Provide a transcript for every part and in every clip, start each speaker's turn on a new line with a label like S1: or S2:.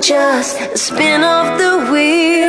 S1: just a spin of the wheel.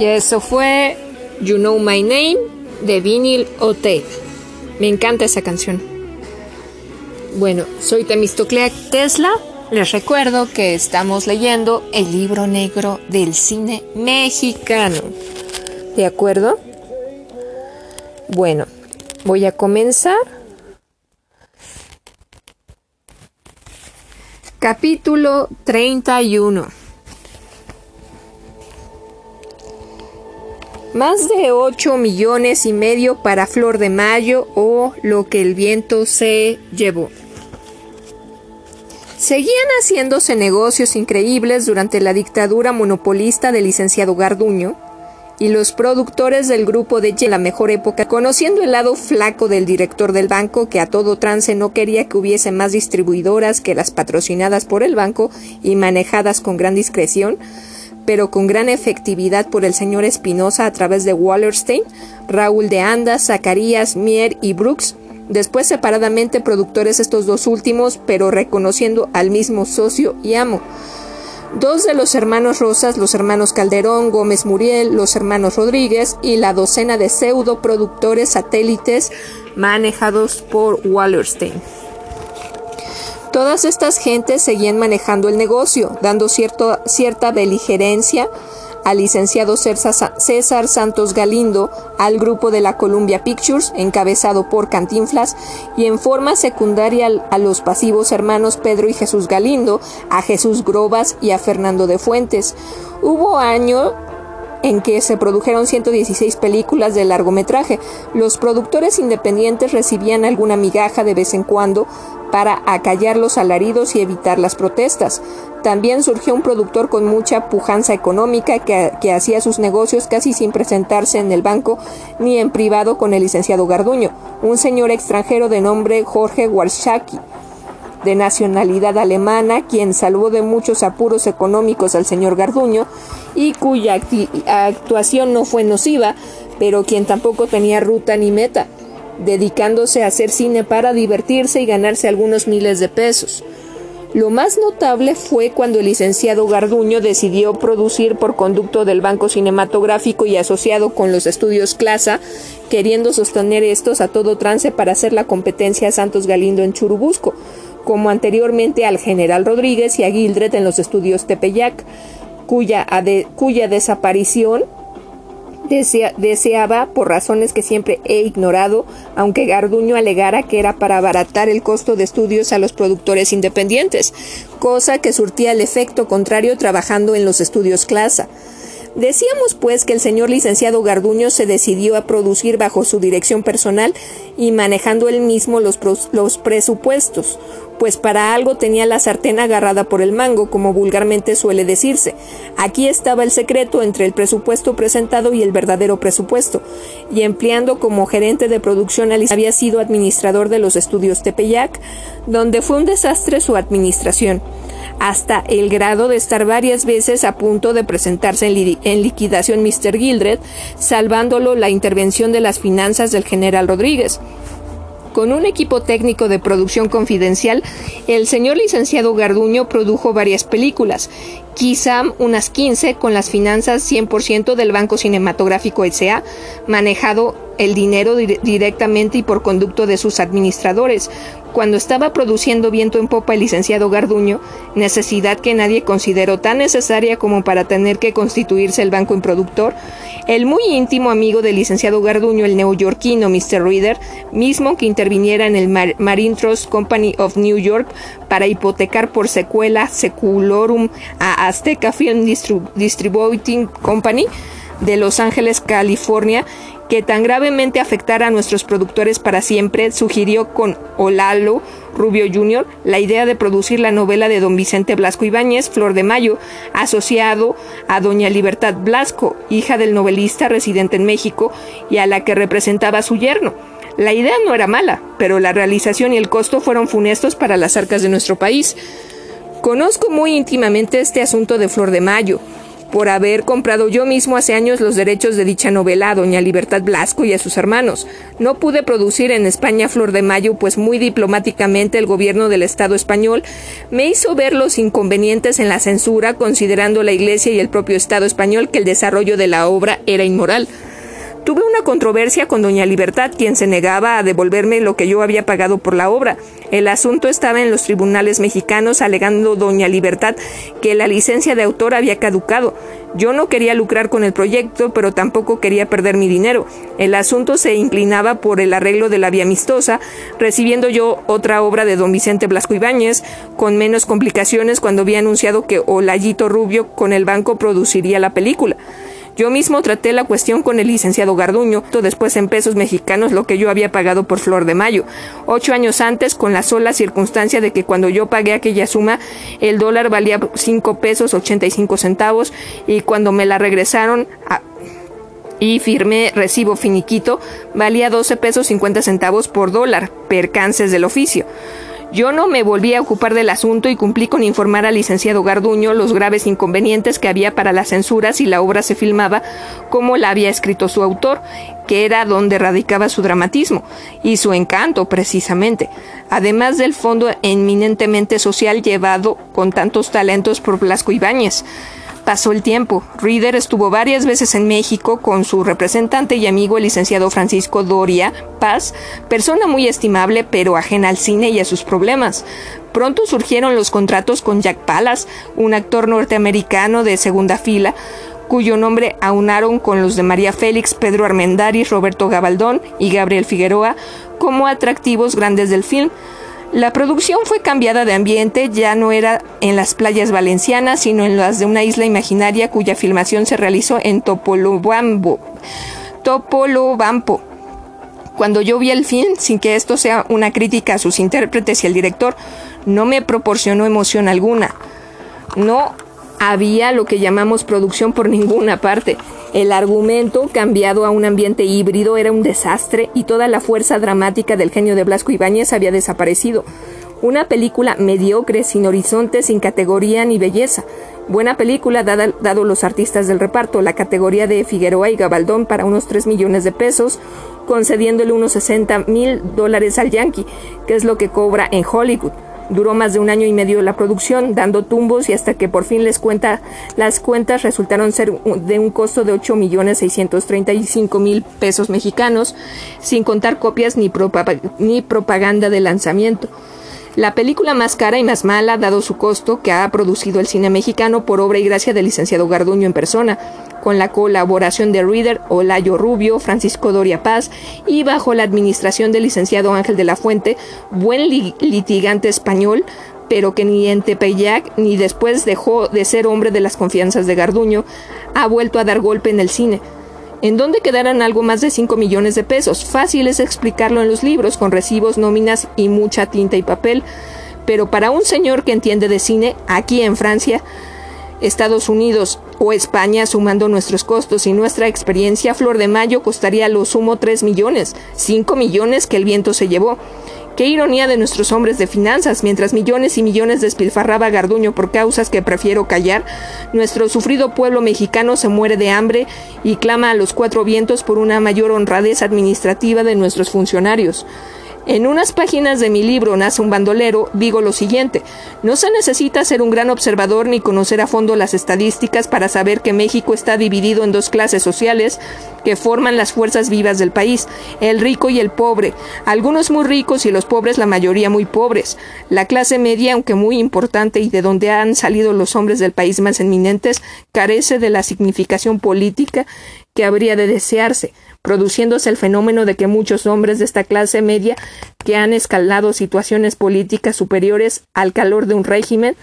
S2: Y eso fue You Know My Name de Vinyl OT. Me encanta esa canción. Bueno, soy Temistoclea Tesla. Les recuerdo que estamos leyendo el libro negro del cine mexicano. ¿De acuerdo? Bueno, voy a comenzar. Capítulo 31. Más de 8 millones y medio para Flor de Mayo o lo que el viento se llevó. Seguían haciéndose negocios increíbles durante la dictadura monopolista del licenciado Garduño, y los productores del grupo de la mejor época, conociendo el lado flaco del director del banco, que a todo trance no quería que hubiese más distribuidoras que las patrocinadas por el banco y manejadas con gran discreción, pero con gran efectividad por el señor Espinosa a través de Wallerstein, Raúl de Anda, Zacarías, Mier y Brooks, después separadamente productores estos dos últimos, pero reconociendo al mismo socio y amo. dos de los hermanos Rosas, los hermanos Calderón, Gómez Muriel, los hermanos Rodríguez y la docena de pseudo productores satélites manejados por Wallerstein. Todas estas gentes seguían manejando el negocio, dando cierto, cierta beligerencia al licenciado César Santos Galindo, al grupo de la Columbia Pictures, encabezado por Cantinflas, y en forma secundaria a los pasivos hermanos Pedro y Jesús Galindo, a Jesús Grobas y a Fernando de Fuentes. Hubo año en que se produjeron 116 películas de largometraje. Los productores independientes recibían alguna migaja de vez en cuando para acallar los alaridos y evitar las protestas. También surgió un productor con mucha pujanza económica que, hacía sus negocios casi sin presentarse en el banco ni en privado con el licenciado Garduño, un señor extranjero de nombre Jorge Warschaki de nacionalidad alemana, quien salvó de muchos apuros económicos al señor Garduño y cuya actuación no fue nociva, pero quien tampoco tenía ruta ni meta, dedicándose a hacer cine para divertirse y ganarse algunos miles de pesos. Lo más notable fue cuando el licenciado Garduño decidió producir por conducto del Banco Cinematográfico y asociado con los estudios Clasa, queriendo sostener estos a todo trance para hacer la competencia a Santos Galindo en Churubusco, como anteriormente al General Rodríguez y a Gildred en los estudios Tepeyac, cuya, cuya desaparición deseaba, por razones que siempre he ignorado, aunque Garduño alegara que era para abaratar el costo de estudios a los productores independientes, cosa que surtía el efecto contrario trabajando en los estudios Clasa. Decíamos pues que el señor licenciado Garduño se decidió a producir bajo su dirección personal y manejando él mismo los, los presupuestos, pues para algo tenía la sartén agarrada por el mango, como vulgarmente suele decirse. Aquí estaba el secreto entre el presupuesto presentado y el verdadero presupuesto, y empleando como gerente de producción había sido administrador de los estudios Tepeyac, donde fue un desastre su administración hasta el grado de estar varias veces a punto de presentarse en, liquidación Mr. Gildred, salvándolo la intervención de las finanzas del general Rodríguez. Con un equipo técnico de producción confidencial, el señor licenciado Garduño produjo varias películas, quizá unas 15 con las finanzas 100% del Banco Cinematográfico S.A., manejado el dinero directamente y por conducto de sus administradores. Cuando estaba produciendo viento en popa el licenciado Garduño, necesidad que nadie consideró tan necesaria como para tener que constituirse el banco productor, el muy íntimo amigo del licenciado Garduño, el neoyorquino Mr. Reader, mismo que interviniera en el Marine Trust Company of New York para hipotecar por secuela seculorum a Azteca Film Distributing Company de Los Ángeles, California, que tan gravemente afectara a nuestros productores para siempre, sugirió con Olalo Rubio Jr. la idea de producir la novela de don Vicente Blasco Ibáñez, Flor de Mayo, asociado a doña Libertad Blasco, hija del novelista residente en México y a la que representaba su yerno. La idea no era mala, pero la realización y el costo fueron funestos para las arcas de nuestro país. Conozco muy íntimamente este asunto de Flor de Mayo, por haber comprado yo mismo hace años los derechos de dicha novela a doña Libertad Blasco y a sus hermanos. No pude producir en España Flor de Mayo, pues muy diplomáticamente el gobierno del Estado español me hizo ver los inconvenientes en la censura, considerando la Iglesia y el propio Estado español que el desarrollo de la obra era inmoral. Tuve una controversia con doña Libertad, quien se negaba a devolverme lo que yo había pagado por la obra. El asunto estaba en los tribunales mexicanos, alegando doña Libertad que la licencia de autor había caducado. Yo no quería lucrar con el proyecto, pero tampoco quería perder mi dinero. El asunto se inclinaba por el arreglo de la vía amistosa, recibiendo yo otra obra de don Vicente Blasco Ibáñez, con menos complicaciones cuando había anunciado que Olayito Rubio con el banco produciría la película. Yo mismo traté la cuestión con el licenciado Garduño, después en pesos mexicanos lo que yo había pagado por Flor de Mayo. Ocho años antes, con la sola circunstancia de que cuando yo pagué aquella suma, el dólar valía cinco pesos ochenta y cinco centavos y cuando me la regresaron y firmé recibo finiquito, valía 12 pesos 50 centavos por dólar, percances del oficio. Yo no me volví a ocupar del asunto y cumplí con informar al licenciado Garduño los graves inconvenientes que había para la censura si la obra se filmaba como la había escrito su autor, que era donde radicaba su dramatismo y su encanto precisamente, además del fondo eminentemente social llevado con tantos talentos por Blasco Ibáñez. Pasó el tiempo. Reader estuvo varias veces en México con su representante y amigo el licenciado Francisco Doria Paz, persona muy estimable pero ajena al cine y a sus problemas. Pronto surgieron los contratos con Jack Pallas, un actor norteamericano de segunda fila, cuyo nombre aunaron con los de María Félix, Pedro Armendáriz, Roberto Gabaldón y Gabriel Figueroa como atractivos grandes del film. La producción fue cambiada de ambiente, ya no era en las playas valencianas, sino en las de una isla imaginaria cuya filmación se realizó en Topolobampo. Topolobampo. Cuando yo vi el film, sin que esto sea una crítica a sus intérpretes y al director, no me proporcionó emoción alguna. No había lo que llamamos producción por ninguna parte. El argumento, cambiado a un ambiente híbrido, era un desastre y toda la fuerza dramática del genio de Blasco Ibáñez había desaparecido. Una película mediocre, sin horizonte, sin categoría ni belleza. Buena película, dado los artistas del reparto, la categoría de Figueroa y Gabaldón para unos 3 millones de pesos, concediéndole unos 60 mil dólares al Yankee, que es lo que cobra en Hollywood. Duró más de un año y medio la producción, dando tumbos y hasta que por fin les cuenta, las cuentas resultaron ser de un costo de 8 millones 635 mil pesos mexicanos, sin contar copias ni, ni propaganda de lanzamiento. La película más cara y más mala, dado su costo, que ha producido el cine mexicano por obra y gracia del licenciado Garduño en persona, con la colaboración de Reader, Olayo Rubio, Francisco Doria Paz y bajo la administración del licenciado Ángel de la Fuente, buen litigante español, pero que ni en Tepeyac ni después dejó de ser hombre de las confianzas de Garduño, ha vuelto a dar golpe en el cine. ¿En dónde quedarán algo más de 5 millones de pesos? Fácil es explicarlo en los libros, con recibos, nóminas y mucha tinta y papel. Pero para un señor que entiende de cine, aquí en Francia, Estados Unidos o España, sumando nuestros costos y nuestra experiencia, Flor de Mayo costaría lo sumo 3 millones, 5 millones que el viento se llevó. Qué ironía de nuestros hombres de finanzas, mientras millones y millones despilfarraba Garduño por causas que prefiero callar, nuestro sufrido pueblo mexicano se muere de hambre y clama a los cuatro vientos por una mayor honradez administrativa de nuestros funcionarios. En unas páginas de mi libro Nace un bandolero digo lo siguiente, no se necesita ser un gran observador ni conocer a fondo las estadísticas para saber que México está dividido en dos clases sociales que forman las fuerzas vivas del país, el rico y el pobre, algunos muy ricos y los pobres la mayoría muy pobres. La clase media, aunque muy importante y de donde han salido los hombres del país más eminentes, carece de la significación política que habría de desearse produciéndose el fenómeno de que muchos hombres de esta clase media que han escalado situaciones políticas superiores al calor de un régimen.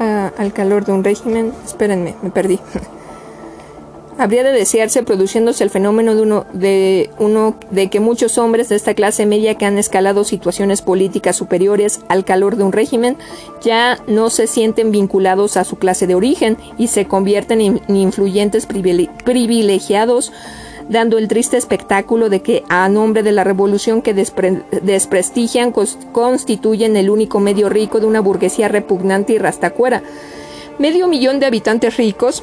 S2: Ah, al calor de un régimen. Espérenme me perdí habría de desearse produciéndose el fenómeno de uno, de uno de que muchos hombres de esta clase media que han escalado situaciones políticas superiores al calor de un régimen ya no se sienten vinculados a su clase de origen y se convierten en influyentes privilegiados dando el triste espectáculo de que, a nombre de la revolución que desprestigian, constituyen el único medio rico de una burguesía repugnante y rastacuera. Medio millón de habitantes ricos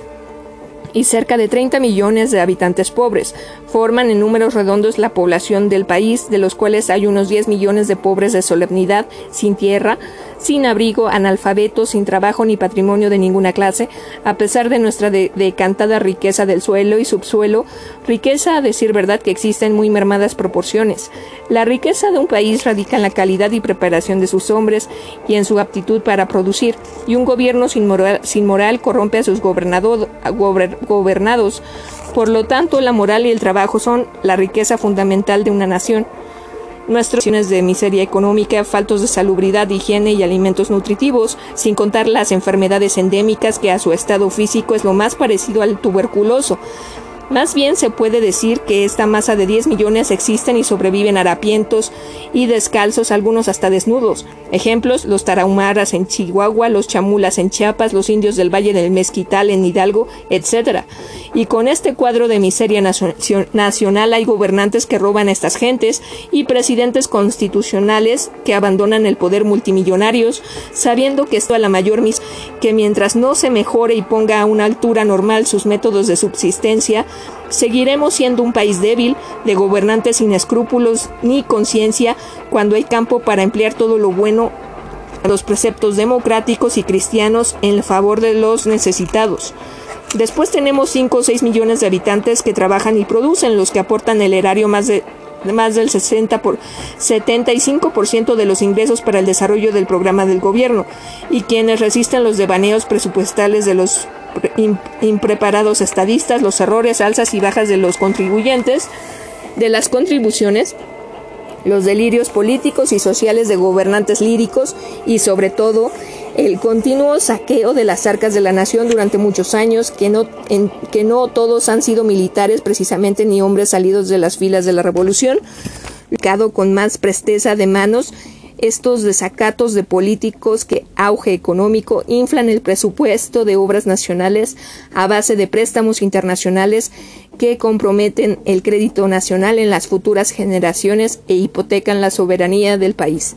S2: y cerca de 30 millones de habitantes pobres. Forman en números redondos la población del país, de los cuales hay unos 10 millones de pobres de solemnidad, sin tierra, sin abrigo, analfabetos, sin trabajo ni patrimonio de ninguna clase, a pesar de nuestra decantada riqueza del suelo y subsuelo, riqueza a decir verdad que existe en muy mermadas proporciones. La riqueza de un país radica en la calidad y preparación de sus hombres y en su aptitud para producir, y un gobierno sin moral, sin moral corrompe a sus gobernados. Por lo tanto, la moral y el trabajo son la riqueza fundamental de una nación nuestras de miseria económica, faltos de salubridad, higiene y alimentos nutritivos, sin contar las enfermedades endémicas que a su estado físico es lo más parecido al tuberculoso. Más bien se puede decir que esta masa de 10 millones existen y sobreviven harapientos y descalzos, algunos hasta desnudos. Ejemplos, los tarahumaras en Chihuahua, los chamulas en Chiapas, los indios del Valle del Mezquital en Hidalgo, etc. Y con este cuadro de miseria nacional hay gobernantes que roban a estas gentes y presidentes constitucionales que abandonan el poder multimillonarios, sabiendo que esto a la mayor mis que mientras no se mejore y ponga a una altura normal sus métodos de subsistencia, seguiremos siendo un país débil, de gobernantes sin escrúpulos ni conciencia, cuando hay campo para emplear todo lo bueno los preceptos democráticos y cristianos en favor de los necesitados. Después tenemos 5 o 6 millones de habitantes que trabajan y producen, los que aportan el erario más de más del 60 por 75% de los ingresos para el desarrollo del programa del gobierno y quienes resisten los devaneos presupuestales de los impreparados estadistas, los errores, alzas y bajas de los contribuyentes, de las contribuciones los delirios políticos y sociales de gobernantes líricos y sobre todo el continuo saqueo de las arcas de la nación durante muchos años, que no, en, que no todos han sido militares precisamente ni hombres salidos de las filas de la revolución, con más presteza de manos estos desacatos de políticos que auge económico inflan el presupuesto de obras nacionales a base de préstamos internacionales que comprometen el crédito nacional en las futuras generaciones e hipotecan la soberanía del país.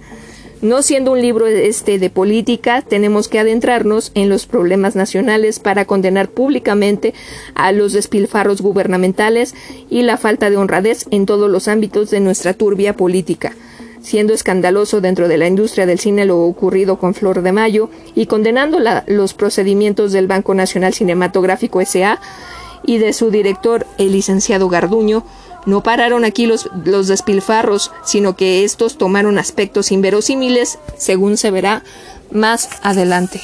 S2: No siendo un libro este de política, tenemos que adentrarnos en los problemas nacionales para condenar públicamente a los despilfarros gubernamentales y la falta de honradez en todos los ámbitos de nuestra turbia política siendo escandaloso dentro de la industria del cine lo ocurrido con Flor de Mayo y condenando los procedimientos del Banco Nacional Cinematográfico SA y de su director, el licenciado Garduño, no pararon aquí los, los despilfarros, sino que estos tomaron aspectos inverosímiles, según se verá más adelante.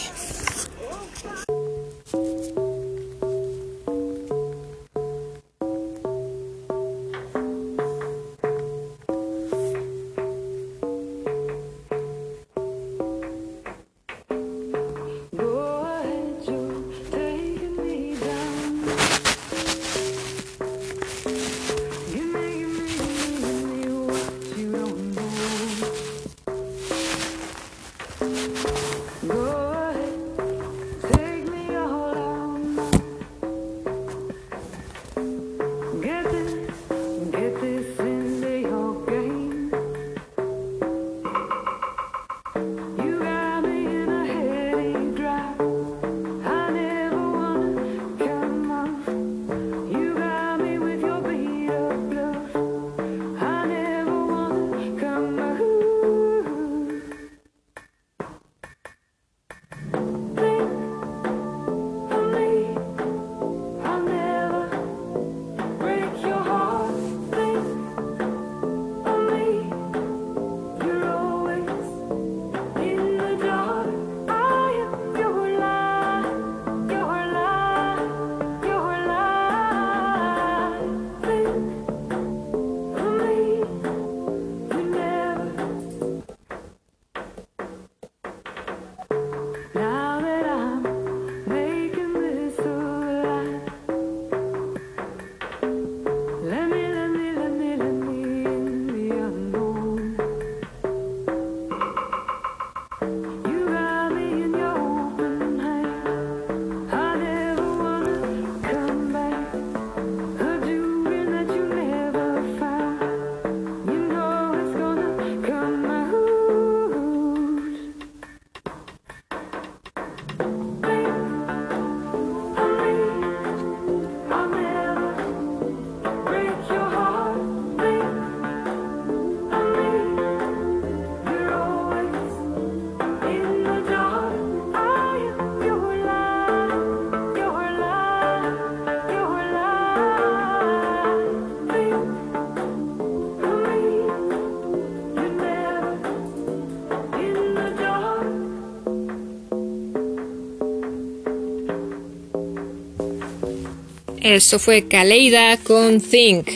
S2: Eso fue Kaleida con Think.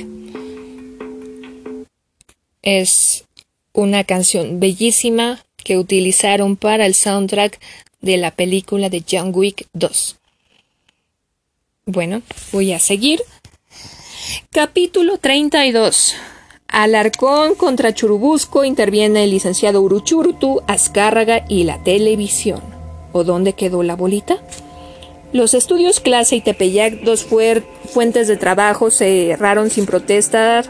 S2: Es una canción bellísima que utilizaron para el soundtrack de la película de John Wick 2. Bueno, voy a seguir. Capítulo 32. Alarcón contra Churubusco interviene el licenciado Uruchurutu, Azcárraga y la televisión. ¿O dónde quedó la bolita? Los estudios Clase y Tepeyac, dos fuentes de trabajo cerraron sin protestar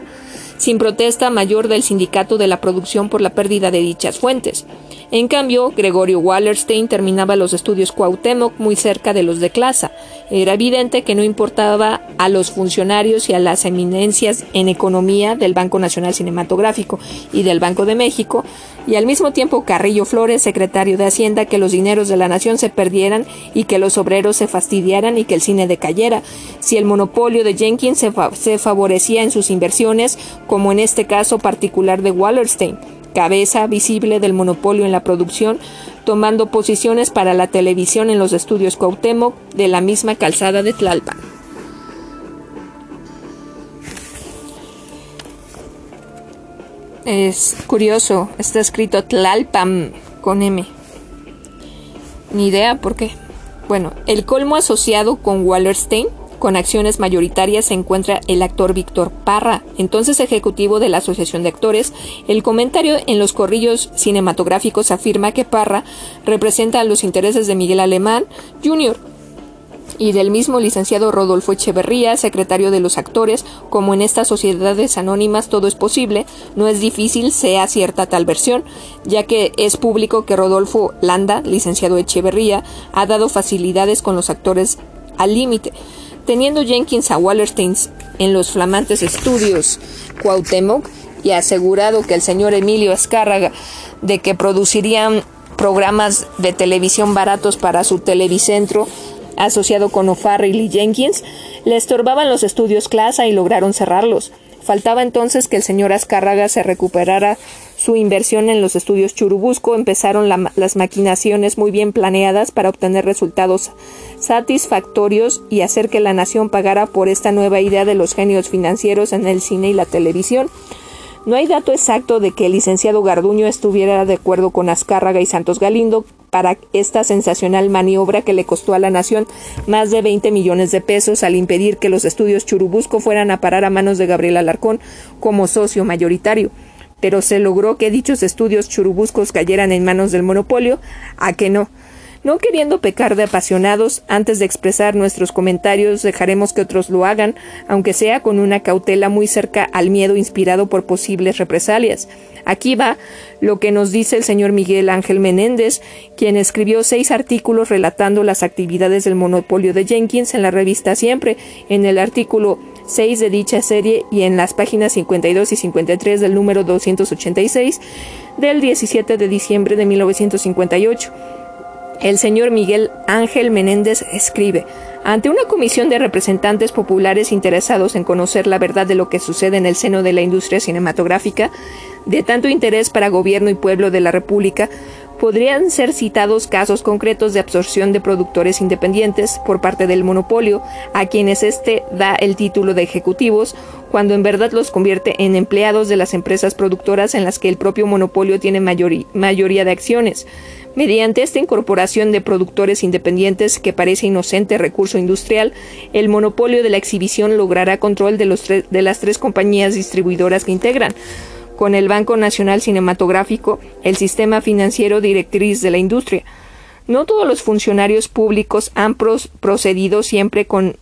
S2: sin protesta mayor del sindicato de la producción por la pérdida de dichas fuentes. En cambio, Gregorio Wallerstein terminaba los estudios Cuauhtémoc muy cerca de los de Clasa. Era evidente que no importaba a los funcionarios y a las eminencias en economía del Banco Nacional Cinematográfico y del Banco de México, y al mismo tiempo Carrillo Flores, secretario de Hacienda, que los dineros de la nación se perdieran y que los obreros se fastidiaran y que el cine decayera, si el monopolio de Jenkins se, se favorecía en sus inversiones, como en este caso particular de Wallerstein cabeza visible del monopolio en la producción, tomando posiciones para la televisión en los estudios Cuauhtémoc de la misma calzada de Tlalpan. Es curioso, está escrito Tlalpan con M. Ni idea por qué. Bueno, el colmo asociado con Wallerstein con acciones mayoritarias se encuentra el actor Víctor Parra, entonces ejecutivo de la Asociación de Actores. El comentario en los corrillos cinematográficos afirma que Parra representa los intereses de Miguel Alemán Jr., y del mismo licenciado Rodolfo Echeverría, secretario de los actores, como en estas sociedades anónimas todo es posible, no es difícil sea cierta tal versión, ya que es público que Rodolfo Landa, licenciado Echeverría, ha dado facilidades con los actores al límite. Teniendo Jenkins a Wallerstein en los flamantes estudios Cuauhtémoc y asegurado que el señor Emilio Azcárraga de que producirían programas de televisión baratos para su televicentro asociado con O'Farrell y Jenkins, le estorbaban los estudios Clasa y lograron cerrarlos. Faltaba entonces que el señor Azcárraga se recuperara su inversión en los estudios Churubusco. Empezaron las maquinaciones muy bien planeadas para obtener resultados satisfactorios y hacer que la nación pagara por esta nueva idea de los genios financieros en el cine y la televisión. No hay dato exacto de que el licenciado Garduño estuviera de acuerdo con Azcárraga y Santos Galindo para esta sensacional maniobra que le costó a la nación más de 20 millones de pesos al impedir que los estudios Churubusco fueran a parar a manos de Gabriel Alarcón como socio mayoritario. Pero se logró que dichos estudios churubuscos cayeran en manos del monopolio, a que no. No queriendo pecar de apasionados, antes de expresar nuestros comentarios dejaremos que otros lo hagan, aunque sea con una cautela muy cerca al miedo inspirado por posibles represalias. Aquí va lo que nos dice el señor Miguel Ángel Menéndez, quien escribió seis artículos relatando las actividades del monopolio de Jenkins en la revista Siempre, en el artículo 6 de dicha serie y en las páginas 52 y 53 del número 286 del 17 de diciembre de 1958. El señor Miguel Ángel Menéndez escribe, ante una comisión de representantes populares interesados en conocer la verdad de lo que sucede en el seno de la industria cinematográfica, de tanto interés para gobierno y pueblo de la República, podrían ser citados casos concretos de absorción de productores independientes por parte del monopolio, a quienes éste da el título de ejecutivos, cuando en verdad los convierte en empleados de las empresas productoras en las que el propio monopolio tiene mayoría de acciones. Mediante esta incorporación de productores independientes que parece inocente recurso industrial, el monopolio de la exhibición logrará control de, los de las tres compañías distribuidoras que integran con el Banco Nacional Cinematográfico, el sistema financiero directriz de la industria. No todos los funcionarios públicos han procedido siempre con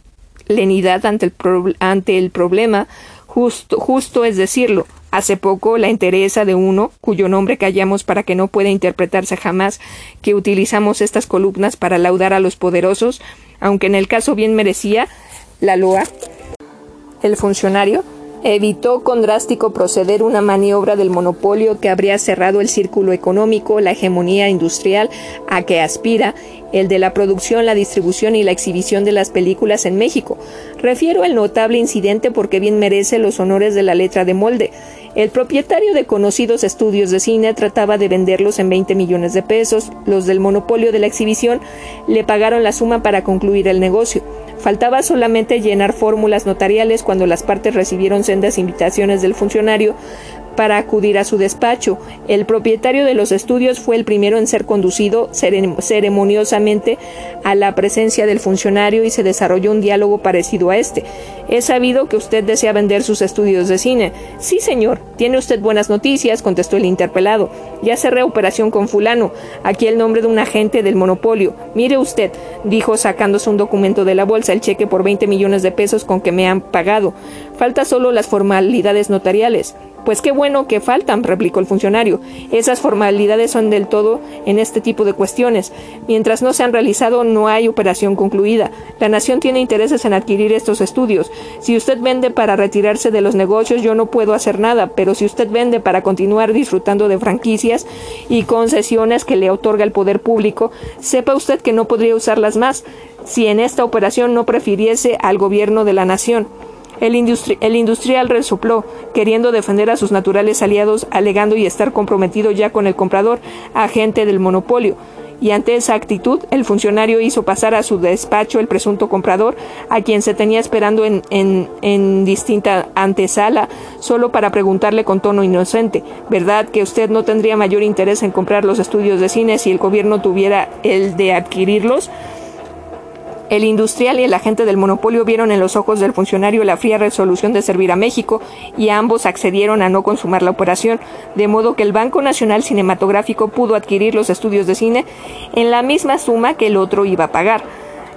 S2: lenidad ante el, problema, justo es decirlo. Hace poco la entereza de uno, cuyo nombre callamos para que no pueda interpretarse jamás, que utilizamos estas columnas para laudar a los poderosos, aunque en el caso bien merecía la loa, el funcionario evitó con drástico proceder una maniobra del monopolio que habría cerrado el círculo económico, la hegemonía industrial a que aspira, el de la producción, la distribución y la exhibición de las películas en México. Refiero el notable incidente porque bien merece los honores de la letra de molde. El propietario de conocidos estudios de cine trataba de venderlos en 20 millones de pesos. Los del monopolio de la exhibición le pagaron la suma para concluir el negocio. Faltaba solamente llenar fórmulas notariales cuando las partes recibieron sendas invitaciones del funcionario para acudir a su despacho. El propietario de los estudios fue el primero en ser conducido ceremoniosamente a la presencia del funcionario y se desarrolló un diálogo parecido a este. He sabido que usted desea vender sus estudios de cine. Sí, señor. Tiene usted buenas noticias, contestó el interpelado. Ya cerré operación con fulano. Aquí el nombre de un agente del monopolio. Mire usted, dijo sacándose un documento de la bolsa, el cheque por 20 millones de pesos con que me han pagado. Falta solo las formalidades notariales. Pues qué bueno que faltan, replicó el funcionario. Esas formalidades son del todo en este tipo de cuestiones. Mientras no se han realizado, no hay operación concluida. La nación tiene intereses en adquirir estos estudios. Si usted vende para retirarse de los negocios, yo no puedo hacer nada, pero si usted vende para continuar disfrutando de franquicias y concesiones que le otorga el poder público, sepa usted que no podría usarlas más si en esta operación no prefiriese al gobierno de la nación. El, industrial resopló, queriendo defender a sus naturales aliados, alegando y estar comprometido ya con el comprador, agente del monopolio. Y ante esa actitud, el funcionario hizo pasar a su despacho el presunto comprador, a quien se tenía esperando en, en distinta antesala, solo para preguntarle con tono inocente, ¿verdad que usted no tendría mayor interés en comprar los estudios de cine si el gobierno tuviera el de adquirirlos? El industrial y el agente del monopolio vieron en los ojos del funcionario la fría resolución de servir a México y ambos accedieron a no consumar la operación, de modo que el Banco Nacional Cinematográfico pudo adquirir los estudios de cine en la misma suma que el otro iba a pagar.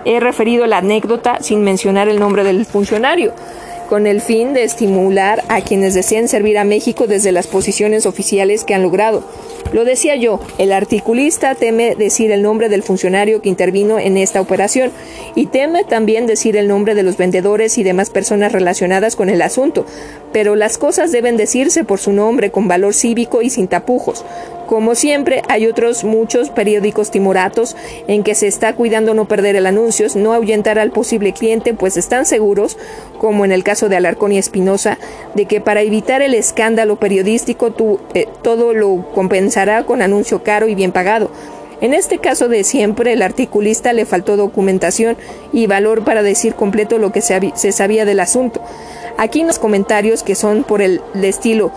S2: He referido la anécdota sin mencionar el nombre del funcionario con el fin de estimular a quienes desean servir a México desde las posiciones oficiales que han logrado. Lo decía yo, el articulista teme decir el nombre del funcionario que intervino en esta operación y teme también decir el nombre de los vendedores y demás personas relacionadas con el asunto, pero las cosas deben decirse por su nombre con valor cívico y sin tapujos. Como siempre, hay otros muchos periódicos timoratos en que se está cuidando no perder el anuncio, no ahuyentar al posible cliente, pues están seguros, como en el caso de Alarcón y Espinosa, de que para evitar el escándalo periodístico eh, todo lo compensará con anuncio caro y bien pagado. En este caso de siempre, el articulista le faltó documentación y valor para decir completo lo que se, se sabía del asunto. Aquí en los comentarios que son por el estilo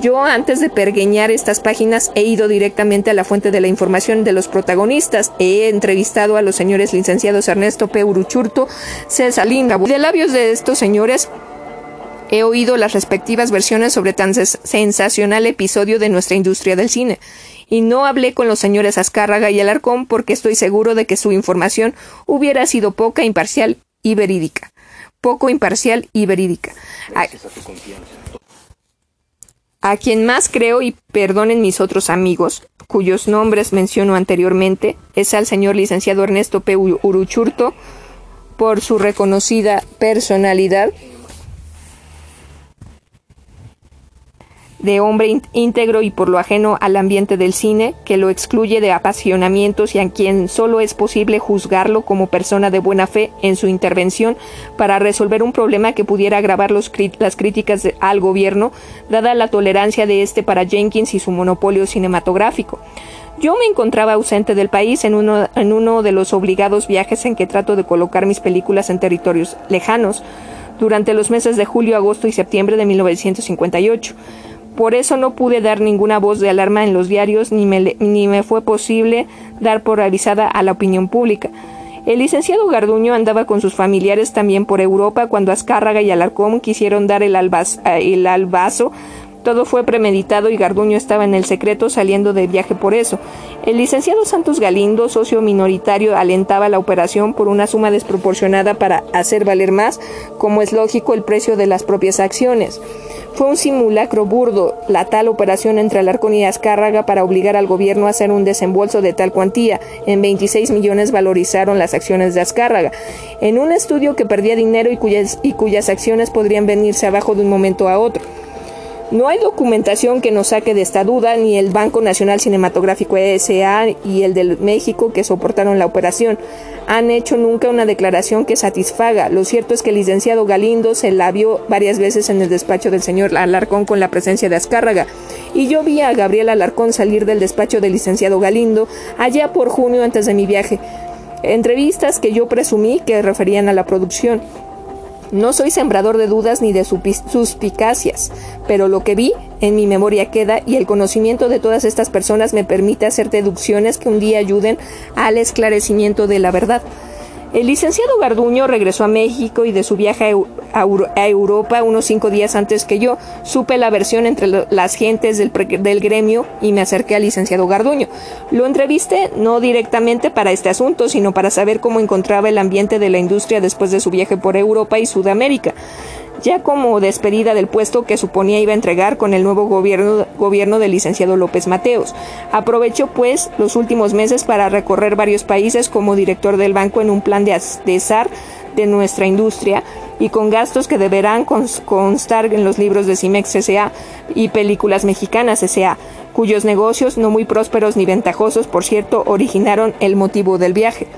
S2: yo antes de pergueñar estas páginas he ido directamente a la fuente de la información de los protagonistas. He entrevistado a los señores licenciados Ernesto P. Uruchurto, César Linda. De labios de estos señores he oído las respectivas versiones sobre tan sensacional episodio de nuestra industria del cine. Y no hablé con los señores Azcárraga y Alarcón porque estoy seguro de que su información hubiera sido poca, imparcial y verídica. Poco imparcial y verídica. A quien más creo, y perdonen mis otros amigos, cuyos nombres menciono anteriormente, es al señor licenciado Ernesto P. Uruchurto, por su reconocida personalidad de hombre íntegro y por lo ajeno al ambiente del cine, que lo excluye de apasionamientos y a quien solo es posible juzgarlo como persona de buena fe en su intervención para resolver un problema que pudiera agravar los las críticas al gobierno, dada la tolerancia de este para Jenkins y su monopolio cinematográfico. Yo me encontraba ausente del país en uno, en uno de los obligados viajes en que trato de colocar mis películas en territorios lejanos, durante los meses de julio, agosto y septiembre de 1958. Por eso no pude dar ninguna voz de alarma en los diarios ni me, ni me fue posible dar por avisada a la opinión pública. El licenciado Garduño andaba con sus familiares también por Europa cuando Azcárraga y Alarcón quisieron dar el, eh, el albazo todo fue premeditado y Garduño estaba en el secreto saliendo de viaje por eso. El licenciado Santos Galindo, socio minoritario, alentaba la operación por una suma desproporcionada para hacer valer más, como es lógico, el precio de las propias acciones. Fue un simulacro burdo la tal operación entre Alarcón y Azcárraga para obligar al gobierno a hacer un desembolso de tal cuantía. En 26 millones valorizaron las acciones de Azcárraga. En un estudio que perdía dinero y cuyas, y cuyas acciones podrían venirse abajo de un momento a otro. No hay documentación que nos saque de esta duda, ni el Banco Nacional Cinematográfico ESA y el de México que soportaron la operación han hecho nunca una declaración que satisfaga. Lo cierto es que el licenciado Galindo se la vio varias veces en el despacho del señor Alarcón con la presencia de Azcárraga, y yo vi a Gabriel Alarcón salir del despacho del licenciado Galindo allá por junio antes de mi viaje. Entrevistas que yo presumí que referían a la producción. No soy sembrador de dudas ni de suspicacias, pero lo que vi en mi memoria queda y el conocimiento de todas estas personas me permite hacer deducciones que un día ayuden al esclarecimiento de la verdad. El licenciado Garduño regresó a México y de su viaje a, Europa unos cinco días antes que yo supe la versión entre las gentes del, del, gremio y me acerqué al licenciado Garduño. Lo entrevisté no directamente para este asunto, sino para saber cómo encontraba el ambiente de la industria después de su viaje por Europa y Sudamérica ya como despedida del puesto que suponía iba a entregar con el nuevo gobierno, gobierno del licenciado López Mateos. Aprovechó pues los últimos meses para recorrer varios países como director del banco en un plan de, azar de nuestra industria y con gastos que deberán constar en los libros de Cimex S.A. y películas mexicanas S.A., cuyos negocios, no muy prósperos ni ventajosos, por cierto, originaron el motivo del viaje.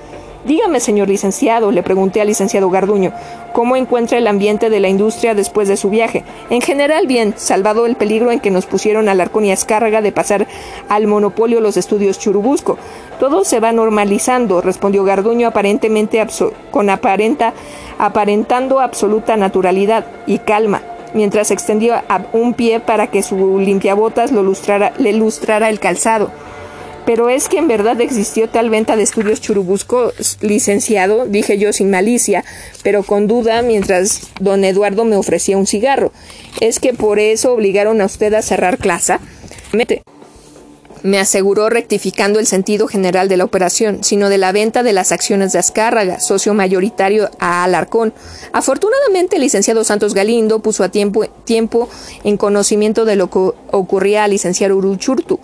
S2: Dígame, señor licenciado, le pregunté al licenciado Garduño, ¿cómo encuentra el ambiente de la industria después de su viaje? En general, bien, salvado el peligro en que nos pusieron al arcón y escárraga de pasar al monopolio los estudios Churubusco. Todo se va normalizando, respondió Garduño aparentemente con aparenta, aparentando absoluta naturalidad y calma mientras extendió un pie para que su limpiabotas lo lustrara, le lustrara el calzado. Pero es que en verdad existió tal venta de estudios Churubusco, licenciado, dije yo sin malicia, pero con duda mientras don Eduardo me ofrecía un cigarro. ¿Es que por eso obligaron a usted a cerrar clase? Me aseguró rectificando el sentido general de la operación, sino de la venta de las acciones de Azcárraga, socio mayoritario a Alarcón. Afortunadamente, el licenciado Santos Galindo puso a tiempo, tiempo en conocimiento de lo que ocurría al licenciado Uruchurtu,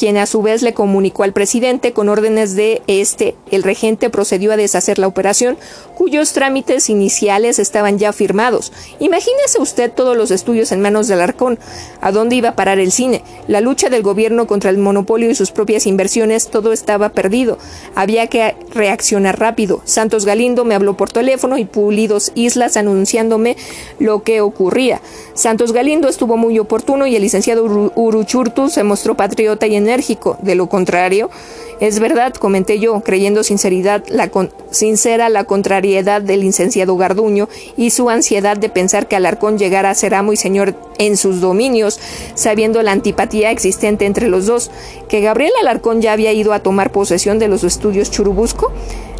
S2: quien a su vez le comunicó al presidente con órdenes de este. El regente procedió a deshacer la operación, cuyos trámites iniciales estaban ya firmados. Imagínese usted todos los estudios en manos de Alarcón. ¿A dónde iba a parar el cine? La lucha del gobierno contra el monopolio y sus propias inversiones, todo estaba perdido. Había que reaccionar rápido. Santos Galindo me habló por teléfono y Pulidos Islas anunciándome lo que ocurría. Santos Galindo estuvo muy oportuno y el licenciado Uruchurtu se mostró patriota y en de lo contrario, es verdad, comenté yo, creyendo sinceridad la sincera la contrariedad del licenciado Garduño y su ansiedad de pensar que Alarcón llegara a ser amo y señor en sus dominios, sabiendo la antipatía existente entre los dos, que Gabriel Alarcón ya había ido a tomar posesión de los estudios Churubusco,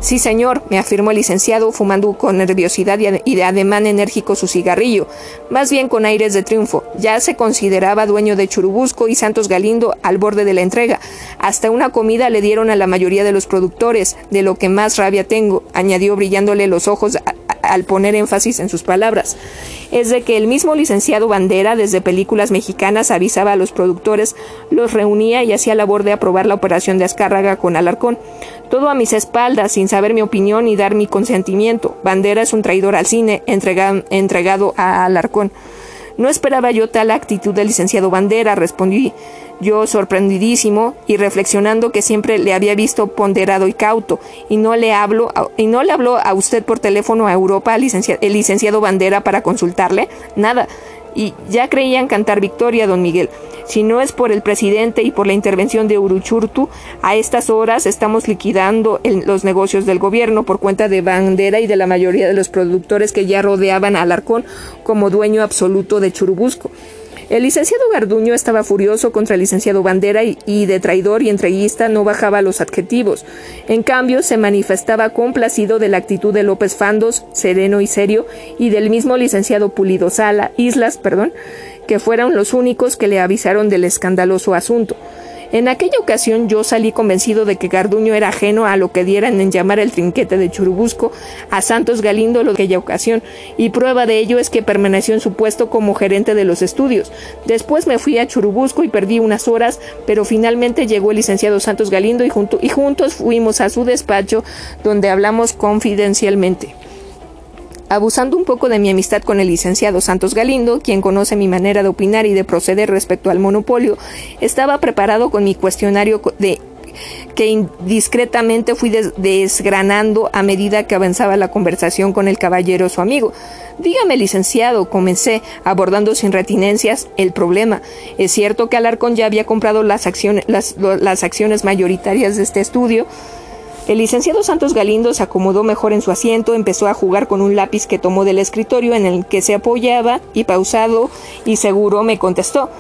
S2: Sí, señor, me afirmó el licenciado, fumando con nerviosidad y de ademán enérgico su cigarrillo, más bien con aires de triunfo. Ya se consideraba dueño de Churubusco y Santos Galindo al borde de la entrega. Hasta una comida le dieron a la mayoría de los productores, de lo que más rabia tengo, añadió brillándole los ojos al poner énfasis en sus palabras, es de que el mismo licenciado Bandera desde películas mexicanas avisaba a los productores, los reunía y hacía labor de aprobar la operación de Azcárraga con Alarcón. Todo a mis espaldas, sin saber mi opinión y dar mi consentimiento. Bandera es un traidor al cine, entregado, a Alarcón. No esperaba yo tal actitud del licenciado Bandera, respondí yo sorprendidísimo y reflexionando que siempre le había visto ponderado y cauto, y no le hablo y no le habló a usted por teléfono a Europa el licenciado Bandera para consultarle, nada. Y ya creían cantar victoria, don Miguel. Si no es por el presidente y por la intervención de Uruchurtu, a estas horas estamos liquidando los negocios del gobierno por cuenta de Bandera y de la mayoría de los productores que ya rodeaban a Alarcón como dueño absoluto de Churubusco. El licenciado Garduño estaba furioso contra el licenciado Bandera y, de traidor y entreguista no bajaba los adjetivos. En cambio, se manifestaba complacido de la actitud de López Fandos, sereno y serio, y del mismo licenciado Pulido Sala, Islas, perdón, que fueron los únicos que le avisaron del escandaloso asunto. En aquella ocasión yo salí convencido de que Garduño era ajeno a lo que dieran en llamar el trinquete de Churubusco a Santos Galindo lo de aquella ocasión, y prueba de ello es que permaneció en su puesto como gerente de los estudios. Después me fui a Churubusco y perdí unas horas, pero finalmente llegó el licenciado Santos Galindo y, y juntos fuimos a su despacho donde hablamos confidencialmente abusando un poco de mi amistad con el licenciado Santos Galindo, quien conoce mi manera de opinar y de proceder respecto al monopolio, estaba preparado con mi cuestionario de que indiscretamente fui desgranando a medida que avanzaba la conversación con el caballero su amigo. Dígame, licenciado, comencé, abordando sin retinencias el problema. Es cierto que Alarcón ya había comprado las acciones, las acciones mayoritarias de este estudio. El licenciado Santos Galindo se acomodó mejor en su asiento, empezó a jugar con un lápiz que tomó del escritorio en el que se apoyaba y pausado y seguro me contestó.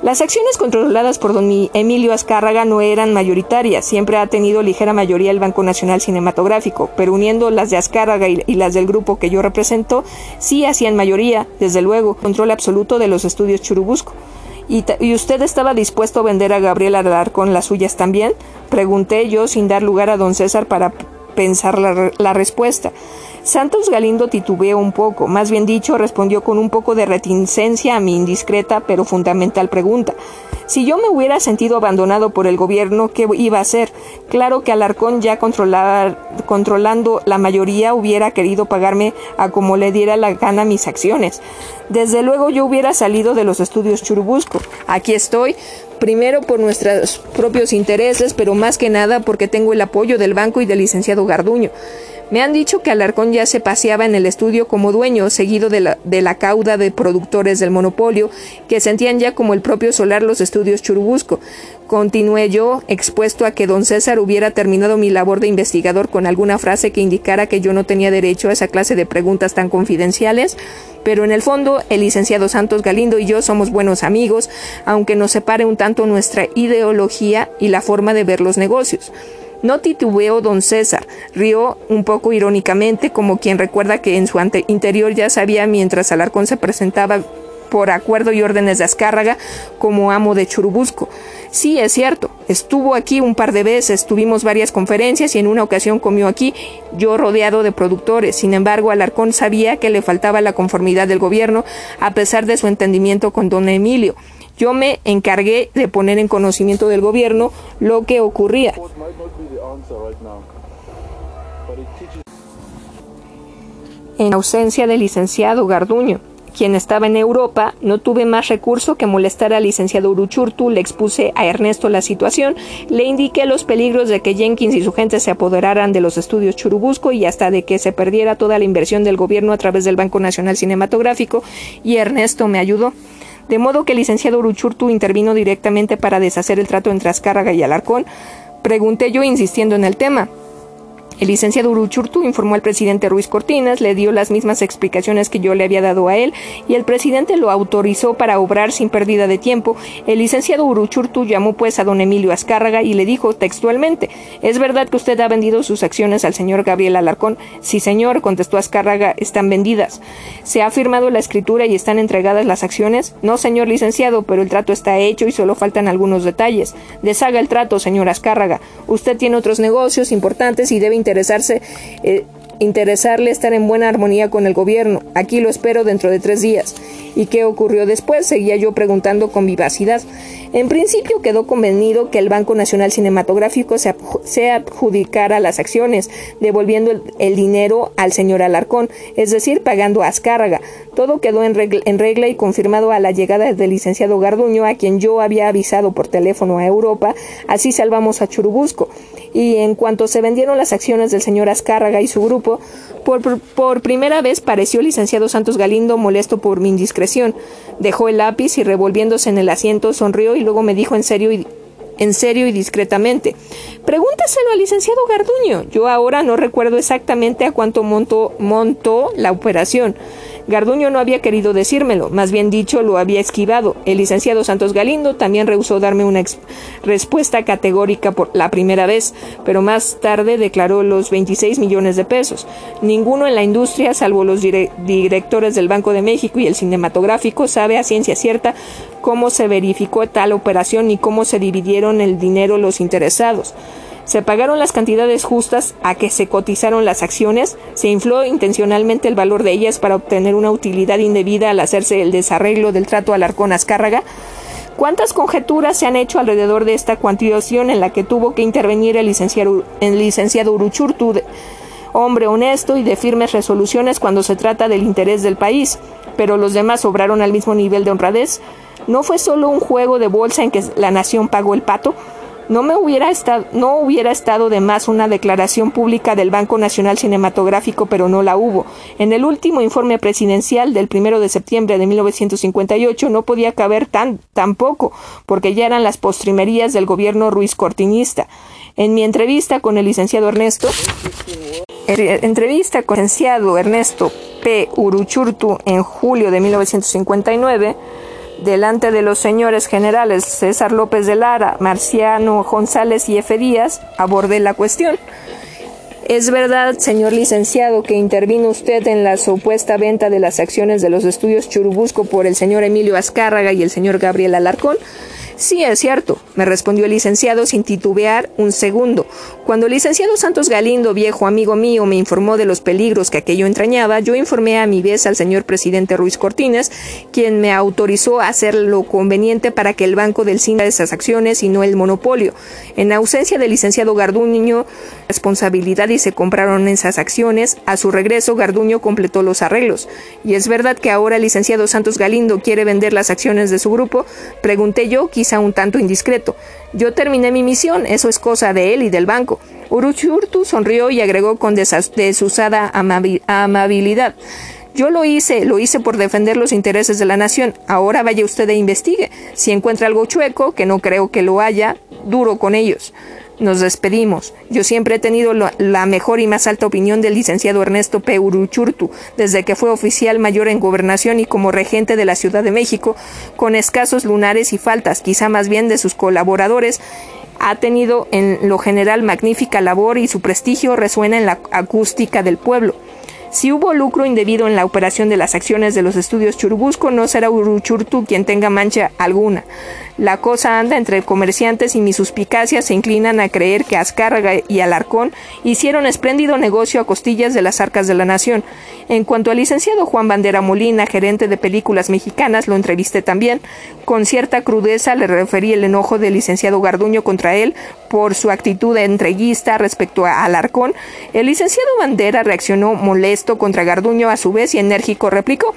S2: Las acciones controladas por don Emilio Azcárraga no eran mayoritarias, siempre ha tenido ligera mayoría el Banco Nacional Cinematográfico, pero uniendo las de Azcárraga y, las del grupo que yo represento, sí hacían mayoría, desde luego, control absoluto de los estudios Churubusco. ¿Y, usted estaba dispuesto a vender a Gabriel Alarcón las suyas también? Pregunté yo sin dar lugar a don César para pensar la respuesta. Santos Galindo titubeó un poco, más bien dicho, respondió con un poco de reticencia a mi indiscreta pero fundamental pregunta. Si yo me hubiera sentido abandonado por el gobierno, ¿qué iba a hacer? Claro que Alarcón, ya controlando la mayoría, hubiera querido pagarme a como le diera la gana mis acciones. Desde luego yo hubiera salido de los estudios Churubusco. Aquí estoy, primero por nuestros propios intereses, pero más que nada porque tengo el apoyo del banco y del licenciado Garduño. Me han dicho que Alarcón ya se paseaba en el estudio como dueño, seguido de la, cauda de productores del monopolio, que sentían ya como el propio solar los estudios Churubusco. Continué yo, expuesto a que don César hubiera terminado mi labor de investigador con alguna frase que indicara que yo no tenía derecho a esa clase de preguntas tan confidenciales, pero en el fondo el licenciado Santos Galindo y yo somos buenos amigos, aunque nos separe un tanto nuestra ideología y la forma de ver los negocios. No titubeó don César, rió un poco irónicamente, como quien recuerda que en su interior ya sabía mientras Alarcón se presentaba por acuerdo y órdenes de Azcárraga como amo de Churubusco. Sí, es cierto, estuvo aquí un par de veces, tuvimos varias conferencias y en una ocasión comió aquí, yo rodeado de productores. Sin embargo, Alarcón sabía que le faltaba la conformidad del gobierno, a pesar de su entendimiento con don Emilio. Yo me encargué de poner en conocimiento del gobierno lo que ocurría. En ausencia del licenciado Garduño, quien estaba en Europa, no tuve más recurso que molestar al licenciado Uruchurtu, le expuse a Ernesto la situación, le indiqué los peligros de que Jenkins y su gente se apoderaran de los estudios Churubusco y hasta de que se perdiera toda la inversión del gobierno a través del Banco Nacional Cinematográfico, y Ernesto me ayudó. De modo que el licenciado Uruchurtu intervino directamente para deshacer el trato entre Azcárraga y Alarcón. Pregunté yo insistiendo en el tema. El licenciado Uruchurtu informó al presidente Ruiz Cortinas, le dio las mismas explicaciones que yo le había dado a él y el presidente lo autorizó para obrar sin pérdida de tiempo. El licenciado Uruchurtu llamó pues a don Emilio Azcárraga y le dijo textualmente: ¿Es verdad que usted ha vendido sus acciones al señor Gabriel Alarcón? Sí, señor, contestó Azcárraga, están vendidas. ¿Se ha firmado la escritura y están entregadas las acciones? No, señor licenciado, pero el trato está hecho y solo faltan algunos detalles. Deshaga el trato, señor Azcárraga. Usted tiene otros negocios importantes y debe interesarse, eh, interesarle estar en buena armonía con el gobierno. Aquí lo espero dentro de tres días. ¿Y qué ocurrió después? Seguía yo preguntando con vivacidad. En principio quedó convenido que el Banco Nacional Cinematográfico se, adjudicara las acciones, devolviendo el, dinero al señor Alarcón, es decir, pagando a Azcárraga. Todo quedó en regla, y confirmado a la llegada del licenciado Garduño, a quien yo había avisado por teléfono a Europa, así salvamos a Churubusco. Y en cuanto se vendieron las acciones del señor Azcárraga y su grupo, por, por primera vez pareció el licenciado Santos Galindo molesto por mi indiscreción. Dejó el lápiz y revolviéndose en el asiento sonrió y luego me dijo en serio y en serio y discretamente. Pregúntaselo al licenciado Garduño. Yo ahora no recuerdo exactamente a cuánto montó, montó la operación. Garduño no había querido decírmelo, más bien dicho, lo había esquivado. El licenciado Santos Galindo también rehusó darme una respuesta categórica por la primera vez, pero más tarde declaró los 26 millones de pesos. Ninguno en la industria, salvo los directores del Banco de México y el cinematográfico, sabe a ciencia cierta cómo se verificó tal operación ni cómo se dividieron el dinero los interesados. Se pagaron las cantidades justas a que se cotizaron las acciones, se infló intencionalmente el valor de ellas para obtener una utilidad indebida al hacerse el desarreglo del trato Alarcón Azcárraga. ¿Cuántas conjeturas se han hecho alrededor de esta cuantización en la que tuvo que intervenir el licenciado, el licenciado Uruchurtu, hombre honesto y de firmes resoluciones cuando se trata del interés del país? Pero los demás obraron al mismo nivel de honradez. ¿No fue solo un juego de bolsa en que la nación pagó el pato? No me hubiera estado, no hubiera estado de más una declaración pública del Banco Nacional Cinematográfico, pero no la hubo. En el último informe presidencial del primero de septiembre de 1958 no podía caber tan, tan poco, porque ya eran las postrimerías del gobierno Ruiz Cortinista. En mi entrevista con el licenciado Ernesto, entrevista con el licenciado Ernesto P. Uruchurtu en julio de 1959, delante de los señores generales César López de Lara, Marciano González y F. Díaz, abordé la cuestión. ¿Es verdad, señor licenciado, que intervino usted en la supuesta venta de las acciones de los estudios Churubusco por el señor Emilio Azcárraga y el señor Gabriel Alarcón? Sí, es cierto, me respondió el licenciado sin titubear un segundo. Cuando el licenciado Santos Galindo, viejo amigo mío, me informó de los peligros que aquello entrañaba, yo informé a mi vez al señor presidente Ruiz Cortines, quien me autorizó a hacer lo conveniente para que el banco del de esas acciones y no el monopolio. En ausencia del licenciado Garduño, responsabilidad y se compraron esas acciones. A su regreso, Garduño completó los arreglos. Y es verdad que ahora el licenciado Santos Galindo quiere vender las acciones de su grupo. Pregunté yo, un tanto indiscreto. Yo terminé mi misión, eso es cosa de él y del banco. Uruchurtu sonrió y agregó con desusada amabilidad. Yo lo hice, lo hice por defender los intereses de la nación. Ahora vaya usted e investigue. Si encuentra algo chueco, que no creo que lo haya, duro con ellos. Nos despedimos. Yo siempre he tenido la mejor y más alta opinión del licenciado Ernesto P. Desde que fue oficial mayor en gobernación y como regente de la Ciudad de México, con escasos lunares y faltas, quizá más bien de sus colaboradores, ha tenido en lo general magnífica labor y su prestigio resuena en la acústica del pueblo. Si hubo lucro indebido en la operación de las acciones de los estudios Churubusco, no será Uruchurtu quien tenga mancha alguna. La cosa anda entre comerciantes y mis suspicacias se inclinan a creer que Azcárraga y Alarcón hicieron espléndido negocio a costillas de las arcas de la nación. En cuanto al licenciado Juan Bandera Molina, gerente de películas mexicanas, lo entrevisté también. Con cierta crudeza le referí el enojo del licenciado Garduño contra él por su actitud entreguista respecto a Alarcón. El licenciado Bandera reaccionó molesto contra Garduño a su vez y enérgico replicó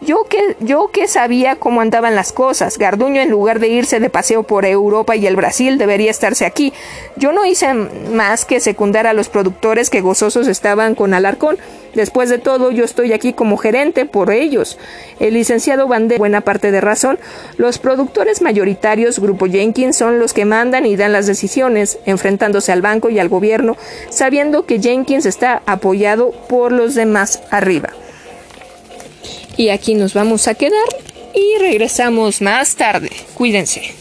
S2: yo que, yo que sabía cómo andaban las cosas. Garduño, en lugar de irse de paseo por Europa y el Brasil, debería estarse aquí. Yo no hice más que secundar a los productores que gozosos estaban con Alarcón. Después de todo, yo estoy aquí como gerente por ellos. El licenciado Van de buena parte de razón. Los productores mayoritarios, Grupo Jenkins, son los que mandan y dan las decisiones, enfrentándose al banco y al gobierno, sabiendo que Jenkins está apoyado por los demás arriba. Y aquí nos vamos a quedar y regresamos más tarde. Cuídense.